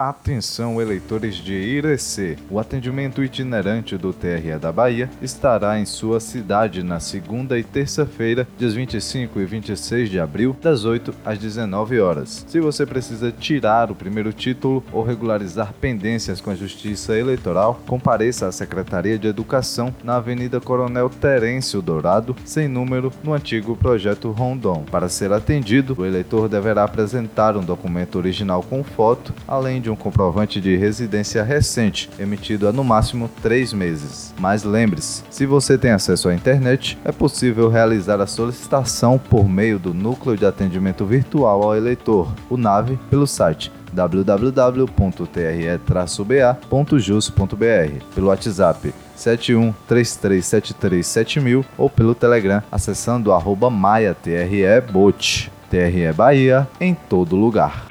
Atenção, eleitores de Irecê. O atendimento itinerante do TRE da Bahia estará em sua cidade na segunda e terça-feira, dias 25 e 26 de abril, das 8 às 19 horas. Se você precisa tirar o primeiro título ou regularizar pendências com a Justiça Eleitoral, compareça à Secretaria de Educação na Avenida Coronel Terêncio Dourado, sem número, no antigo projeto Rondon. Para ser atendido, o eleitor deverá apresentar um documento original com foto, além de um comprovante de residência recente, emitido há no máximo três meses. Mas lembre-se, se você tem acesso à internet, é possível realizar a solicitação por meio do Núcleo de Atendimento Virtual ao Eleitor, o NAVE, pelo site www.tre-ba.jus.br, pelo WhatsApp 7133737000 ou pelo Telegram acessando arroba maia. TRE Bahia em todo lugar.